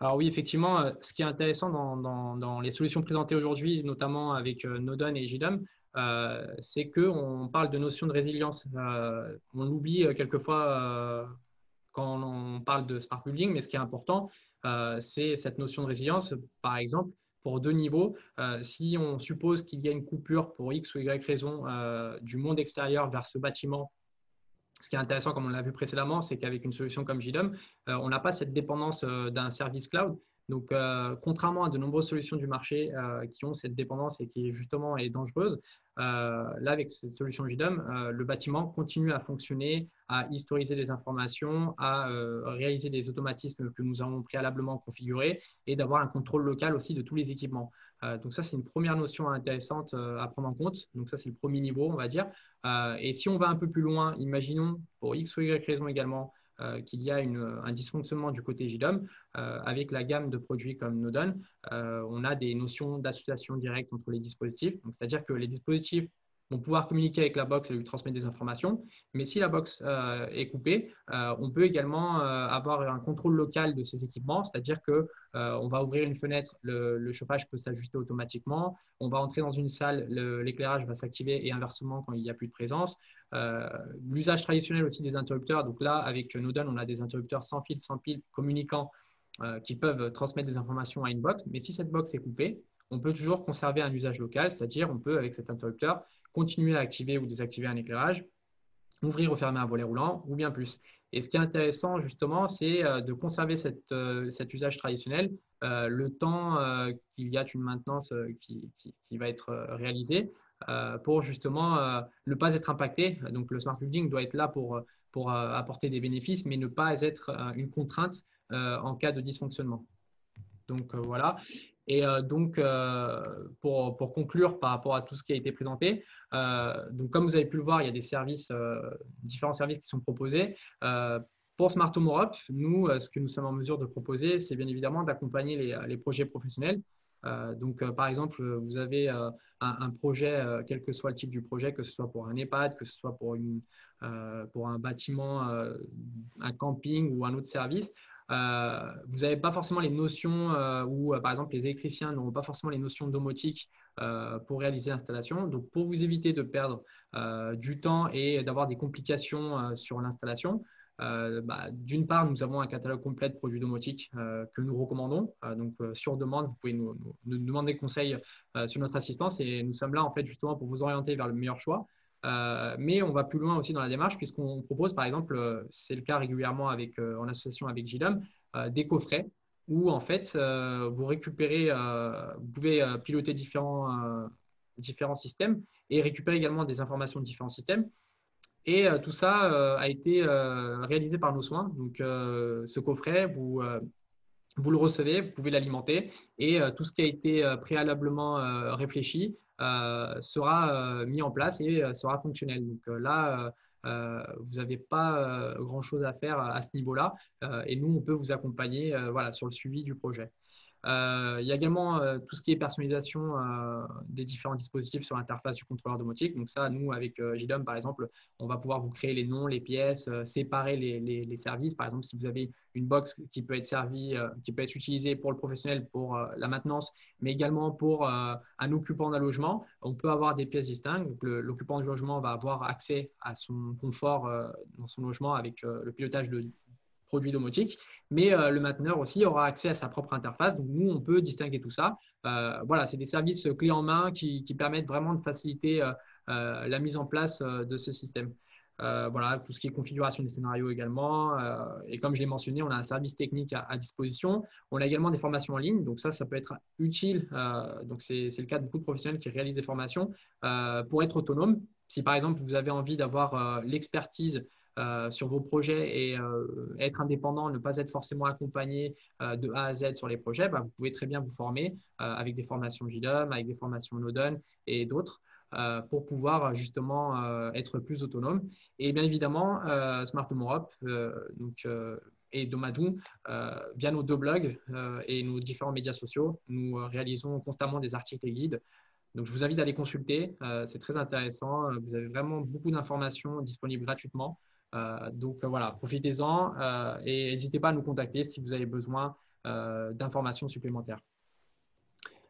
Alors oui, effectivement, euh, ce qui est intéressant dans, les solutions présentées aujourd'hui, notamment avec euh, Nodon et JDOM, euh, c'est qu'on parle de notion de résilience. on l'oublie quelquefois quand on parle de smart building, mais ce qui est important, c'est cette notion de résilience. Par exemple, pour deux niveaux, si on suppose qu'il y a une coupure pour X ou Y raison du monde extérieur vers ce bâtiment ce qui est intéressant, comme on l'a vu précédemment, c'est qu'avec une solution comme JDOM, euh, on n'a pas cette dépendance euh, d'un service cloud. Donc, euh, contrairement à de nombreuses solutions du marché qui ont cette dépendance et qui justement est dangereuse, là, avec cette solution JDOM, le bâtiment continue à fonctionner, à historiser des informations, à réaliser des automatismes que nous avons préalablement configurés et d'avoir un contrôle local aussi de tous les équipements. Euh, donc ça, c'est une première notion intéressante euh, à prendre en compte. Donc ça, c'est le premier niveau, on va dire. Euh, et si on va un peu plus loin, imaginons pour X ou Y raison également qu'il y a un dysfonctionnement du côté JDOM, avec la gamme de produits comme Nodon, on a des notions d'association directe entre les dispositifs. C'est-à-dire que les dispositifs vont pouvoir communiquer avec la box et lui transmettre des informations. Mais si la box euh, est coupée, euh, on peut également euh, avoir un contrôle local de ces équipements, c'est-à-dire que on va ouvrir une fenêtre, le, chauffage peut s'ajuster automatiquement, on va entrer dans une salle, l'éclairage va s'activer et inversement quand il n'y a plus de présence. L'usage traditionnel aussi des interrupteurs, donc là avec Nodon, on a des interrupteurs sans fil, sans pile, communicants qui peuvent transmettre des informations à une box, mais si cette box est coupée, on peut toujours conserver un usage local, c'est-à-dire on peut avec cet interrupteur continuer à activer ou désactiver un éclairage, ouvrir ou fermer un volet roulant, ou bien plus. Et ce qui est intéressant, justement, c'est euh, de conserver euh, cet usage traditionnel euh, le temps qu'il y a une maintenance qui, va être réalisée pour justement ne pas être impacté. Donc, le smart building doit être là pour apporter des bénéfices, mais ne pas être une contrainte en cas de dysfonctionnement. Donc, voilà. Et euh, donc, euh, pour, pour, conclure par rapport à tout ce qui a été présenté, euh, donc comme vous avez pu le voir, il y a des services, différents services qui sont proposés. pour Smart Home Europe, nous, ce que nous sommes en mesure de proposer, c'est bien évidemment d'accompagner les, les, projets professionnels. donc, par exemple, vous avez un, un, projet, quel que soit le type du projet, que ce soit pour un EHPAD, que ce soit pour, une, pour un bâtiment, un camping ou un autre service. Euh, vous n'avez pas forcément les notions, euh, ou euh, par exemple les électriciens n'auront pas forcément les notions domotiques pour réaliser l'installation. Donc pour vous éviter de perdre du temps et d'avoir des complications sur l'installation, bah, d'une part, nous avons un catalogue complet de produits domotiques que nous recommandons. donc, sur demande, vous pouvez nous, nous demander conseil sur notre assistance et nous sommes là en fait justement pour vous orienter vers le meilleur choix. Euh, mais on va plus loin aussi dans la démarche puisqu'on propose, par exemple, euh, c'est le cas régulièrement euh, en association avec JDOM, des coffrets où en fait vous récupérez, vous pouvez piloter différents, différents systèmes et récupérer également des informations de différents systèmes. Et tout ça a été réalisé par nos soins. Donc ce coffret, vous vous le recevez, vous pouvez l'alimenter et tout ce qui a été préalablement réfléchi sera mis en place et sera fonctionnel. Donc là, vous n'avez pas grand-chose à faire à ce niveau-là et nous, on peut vous accompagner voilà, sur le suivi du projet. Euh, il y a également euh, tout ce qui est personnalisation euh, des différents dispositifs sur l'interface du contrôleur domotique. Donc ça, nous, avec JDOM, par exemple, on va pouvoir vous créer les noms, les pièces, séparer les, services. Par exemple, si vous avez une box qui peut être servie, qui peut être utilisée pour le professionnel, pour la maintenance, mais également pour un occupant d'un logement, on peut avoir des pièces distinctes. L'occupant du logement va avoir accès à son confort dans son logement avec le pilotage de produits domotiques, mais euh, le mainteneur aussi aura accès à sa propre interface. Donc, nous, on peut distinguer tout ça. Euh, voilà, c'est des services clés en main qui, permettent vraiment de faciliter euh, la mise en place de ce système. voilà, tout ce qui est configuration des scénarios également. et comme je l'ai mentionné, on a un service technique à, disposition. On a également des formations en ligne. Donc ça, ça peut être utile. donc c'est le cas de beaucoup de professionnels qui réalisent des formations pour être autonome. Si par exemple, vous avez envie d'avoir l'expertise euh, sur vos projets et euh, être indépendant, ne pas être forcément accompagné euh, de A à Z sur les projets, bah, vous pouvez très bien vous former avec des formations JDOM, avec des formations Nodon et d'autres. pour pouvoir justement être plus autonome. Et bien évidemment, Smart Home Europe et Domadou, via nos deux blogs et nos différents médias sociaux, nous réalisons constamment des articles et guides. Donc, je vous invite à les consulter. c'est très intéressant. Vous avez vraiment beaucoup d'informations disponibles gratuitement. Euh, donc euh, voilà, profitez-en euh, et n'hésitez pas à nous contacter si vous avez besoin d'informations supplémentaires.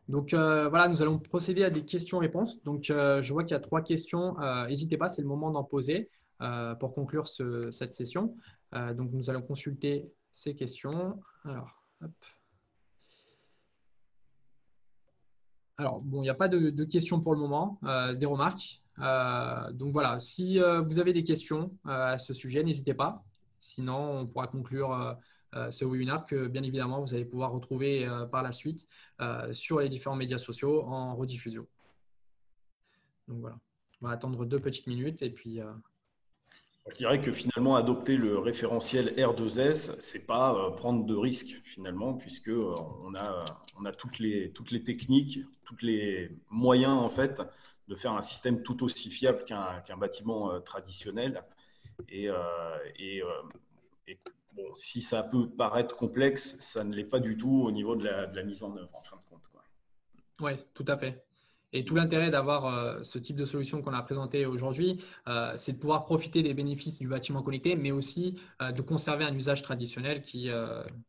Donc voilà, nous allons procéder à des questions-réponses. Donc je vois qu'il y a trois questions. N'hésitez pas, c'est le moment d'en poser pour conclure cette session. donc nous allons consulter ces questions. Alors, bon, il n'y a pas de, questions pour le moment, des remarques. Euh, donc voilà, si euh, vous avez des questions euh, à ce sujet, n'hésitez pas. Sinon, on pourra conclure ce webinaire que bien évidemment vous allez pouvoir retrouver par la suite sur les différents médias sociaux en rediffusion. Donc voilà, on va attendre deux petites minutes et puis. Je dirais que finalement, adopter le référentiel R2S, c'est pas prendre de risques finalement, puisque on a, on a toutes, les, toutes les techniques, tous les moyens en fait de faire un système tout aussi fiable qu'un bâtiment euh, traditionnel. Et, euh, euh, bon, si ça peut paraître complexe, ça ne l'est pas du tout au niveau de la, mise en œuvre, en fin de compte. Oui, tout à fait. Et tout l'intérêt d'avoir ce type de solution qu'on a présenté aujourd'hui, c'est de pouvoir profiter des bénéfices du bâtiment connecté, mais aussi de conserver un usage traditionnel qui,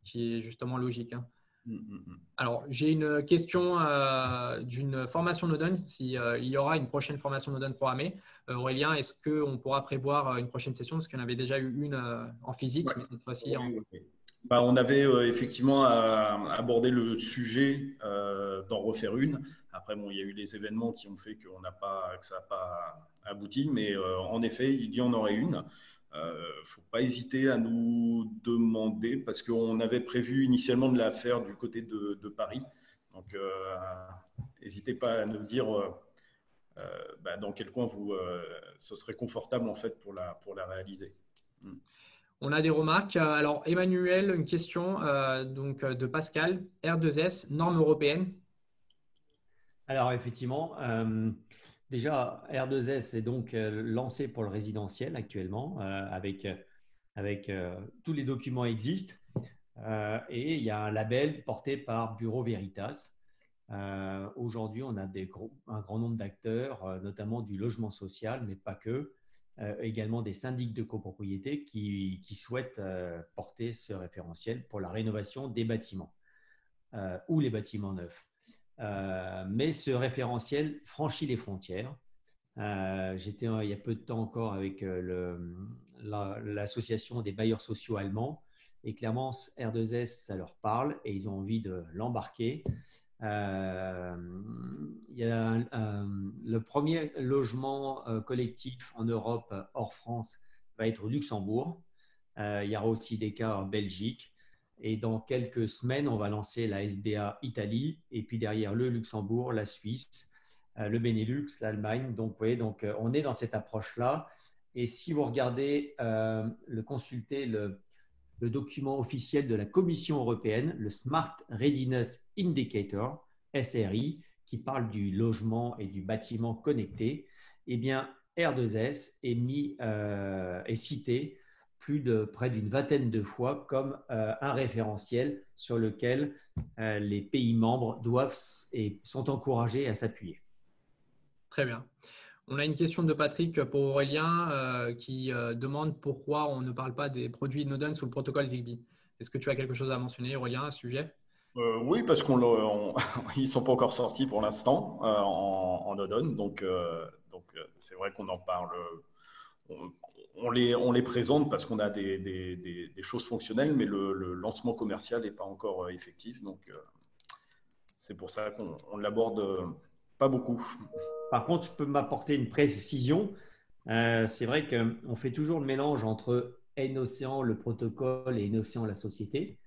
qui est justement logique. Hein. Mm, mm, mm. Alors, j'ai une question euh, d'une formation Nodon, s'il euh, y aura une prochaine formation Nodon programmée. Euh, Aurélien, est-ce qu'on pourra prévoir une prochaine session? Parce qu'on avait déjà eu une en physique, mais cette fois-ci bah, on avait effectivement abordé le sujet d'en refaire une. Après, bon, il y a eu les événements qui ont fait qu'on n'a pas, que ça n'a pas abouti, mais en effet, il y en aurait une. Il euh, ne faut pas hésiter à nous demander, parce qu'on avait prévu initialement de la faire du côté de, Paris. Donc, euh, n'hésitez pas à nous dire euh, bah, dans quel coin vous, ce serait confortable en fait pour la, pour la réaliser. Hmm. On a des remarques. Alors, Emmanuel, une question donc, de Pascal. R2S, norme européenne? Alors, effectivement, Déjà, R2S est donc euh, lancé pour le résidentiel actuellement, euh, avec, euh, tous les documents existent. et il y a un label porté par Bureau Veritas. Aujourd'hui, on a un grand nombre d'acteurs, notamment du logement social, mais pas que, également des syndics de copropriété qui souhaitent porter ce référentiel pour la rénovation des bâtiments ou les bâtiments neufs? Euh, mais ce référentiel franchit les frontières. Euh, j'étais il y a peu de temps encore avec euh, l'association des bailleurs sociaux allemands et clairement R2S ça leur parle et ils ont envie de l'embarquer. le premier logement collectif en Europe hors France va être au Luxembourg. il y aura aussi des cas en Belgique. Et dans quelques semaines, on va lancer la SBA Italie et puis derrière le Luxembourg, la Suisse, euh, le Benelux, l'Allemagne. Donc, vous voyez, donc, euh, on est dans cette approche-là. Et si vous regardez, euh, le consulter le, document officiel de la Commission européenne, le Smart Readiness Indicator, SRI, qui parle du logement et du bâtiment connecté, eh bien, R2S est, mis, est cité plus de près d'une vingtaine de fois comme euh, un référentiel sur lequel euh, les pays membres doivent et sont encouragés à s'appuyer. Très bien. On a une question de Patrick pour Aurélien euh, qui demande pourquoi on ne parle pas des produits Nodon sous le protocole Zigbee. Est-ce que tu as quelque chose à mentionner, Aurélien, à ce sujet? Oui, parce qu'ils ne sont pas encore sortis pour l'instant en, en, donc c'est vrai qu'on en parle on les, présente parce qu'on a des, choses fonctionnelles, mais le, lancement commercial n'est pas encore euh, effectif. Donc, euh, c'est pour ça qu'on l'aborde euh, pas beaucoup. Par contre, je peux m'apporter une précision. c'est vrai qu'on fait toujours le mélange entre N-Océan, le protocole, et N-Océan, la société.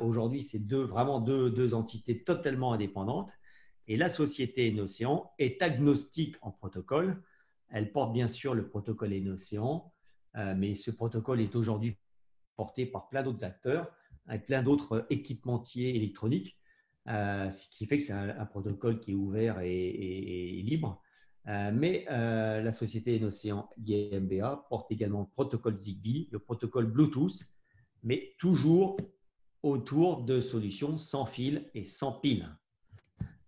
Aujourd'hui, c'est deux, vraiment deux, deux, entités totalement indépendantes. Et la société N-Océan est agnostique en protocole. Elle porte bien sûr le protocole ENOCéan, euh, mais ce protocole est aujourd'hui porté par plein d'autres acteurs, avec plein d'autres équipementiers électroniques, euh, ce qui fait que c'est un, protocole qui est ouvert et, libre. Euh, mais la société Enocean GmbH porte également le protocole Zigbee, le protocole Bluetooth, mais toujours autour de solutions sans fil et sans pile.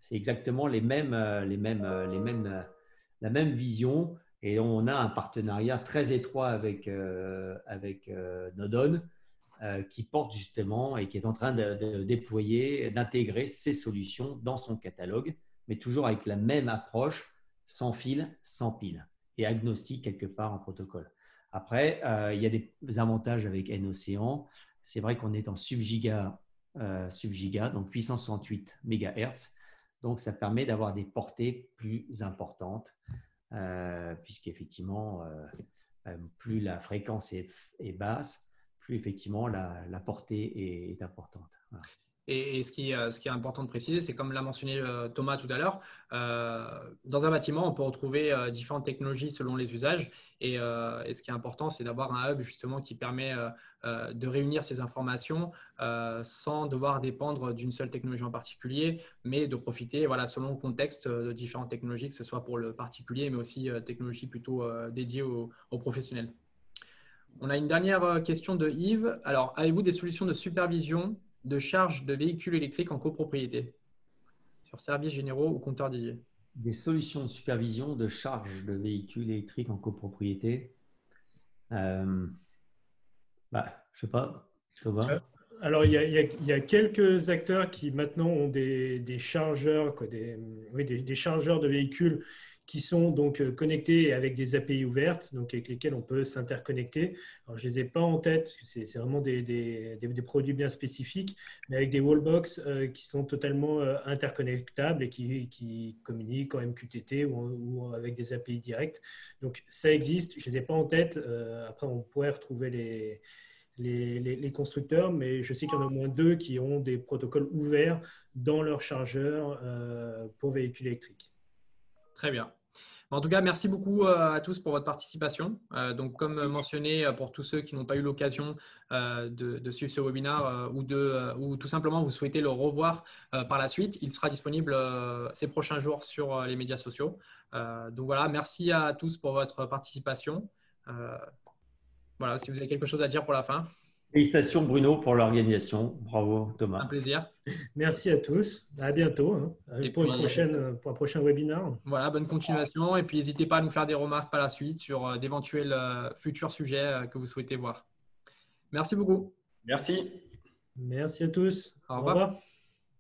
C'est exactement les mêmes, les mêmes, les mêmes la même vision et on a un partenariat très étroit avec, euh, avec euh, Nodon euh, qui porte justement et qui est en train de, déployer, d'intégrer ces solutions dans son catalogue, mais toujours avec la même approche, sans fil, sans pile et agnostique quelque part en protocole. Après, il y a des avantages avec N-Océan. C'est vrai qu'on est en subgiga, donc 868 MHz. Donc, ça permet d'avoir des portées plus importantes, euh, puisqu'effectivement, euh, euh, plus la fréquence est, basse, plus effectivement la, portée est, importante. Et, ce, qui, ce, qui, est important de préciser, c'est comme l'a mentionné Thomas tout à l'heure, dans un bâtiment, on peut retrouver différentes technologies selon les usages. Et, ce qui est important, c'est d'avoir un hub justement qui permet euh, de réunir ces informations euh, sans devoir dépendre d'une seule technologie en particulier, mais de profiter, voilà, selon le contexte, euh, de différentes technologies, que ce soit pour le particulier, mais aussi technologies plutôt dédiées aux, professionnels. On a une dernière question de Yves. Alors, avez-vous des solutions de supervision de charge de véhicules électriques en copropriété sur services généraux ou compteurs dédiés Des solutions de supervision de charge de véhicules électriques en copropriété. Bah, je sais pas, euh, Alors, il y, a, quelques acteurs qui maintenant ont des, chargeurs, quoi, des, des, chargeurs de véhicules qui sont donc euh, connectés avec des API ouvertes, donc avec lesquels on peut s'interconnecter. Alors, je ne les ai pas en tête, c'est vraiment des, produits bien spécifiques, mais avec des wallbox euh, qui sont totalement interconnectables et qui, communiquent en MQTT ou, avec des API directes. Donc, ça existe, je ne les ai pas en tête. après, on pourrait retrouver les, constructeurs, mais je sais qu'il y en a au moins deux qui ont des protocoles ouverts dans leurs chargeurs euh, pour véhicules électriques. Très bien. En tout cas, merci beaucoup euh, à tous pour votre participation. Euh, donc, comme mentionné, pour tous ceux qui n'ont pas eu l'occasion de, suivre ce webinaire ou, de, ou tout simplement vous souhaitez le revoir par la suite, il sera disponible ces prochains jours sur les médias sociaux. donc voilà, merci à tous pour votre participation. Voilà, si vous avez quelque chose à dire pour la fin. Félicitations Bruno pour l'organisation. Bravo Thomas. Un plaisir. Merci à tous. À bientôt hein. pour, une prochaine, pour un prochain webinaire. Voilà, bonne continuation. Et puis n'hésitez pas à nous faire des remarques par la suite sur euh, d'éventuels euh, futurs sujets euh, que vous souhaitez voir. Merci beaucoup. Merci. Merci à tous. Au revoir.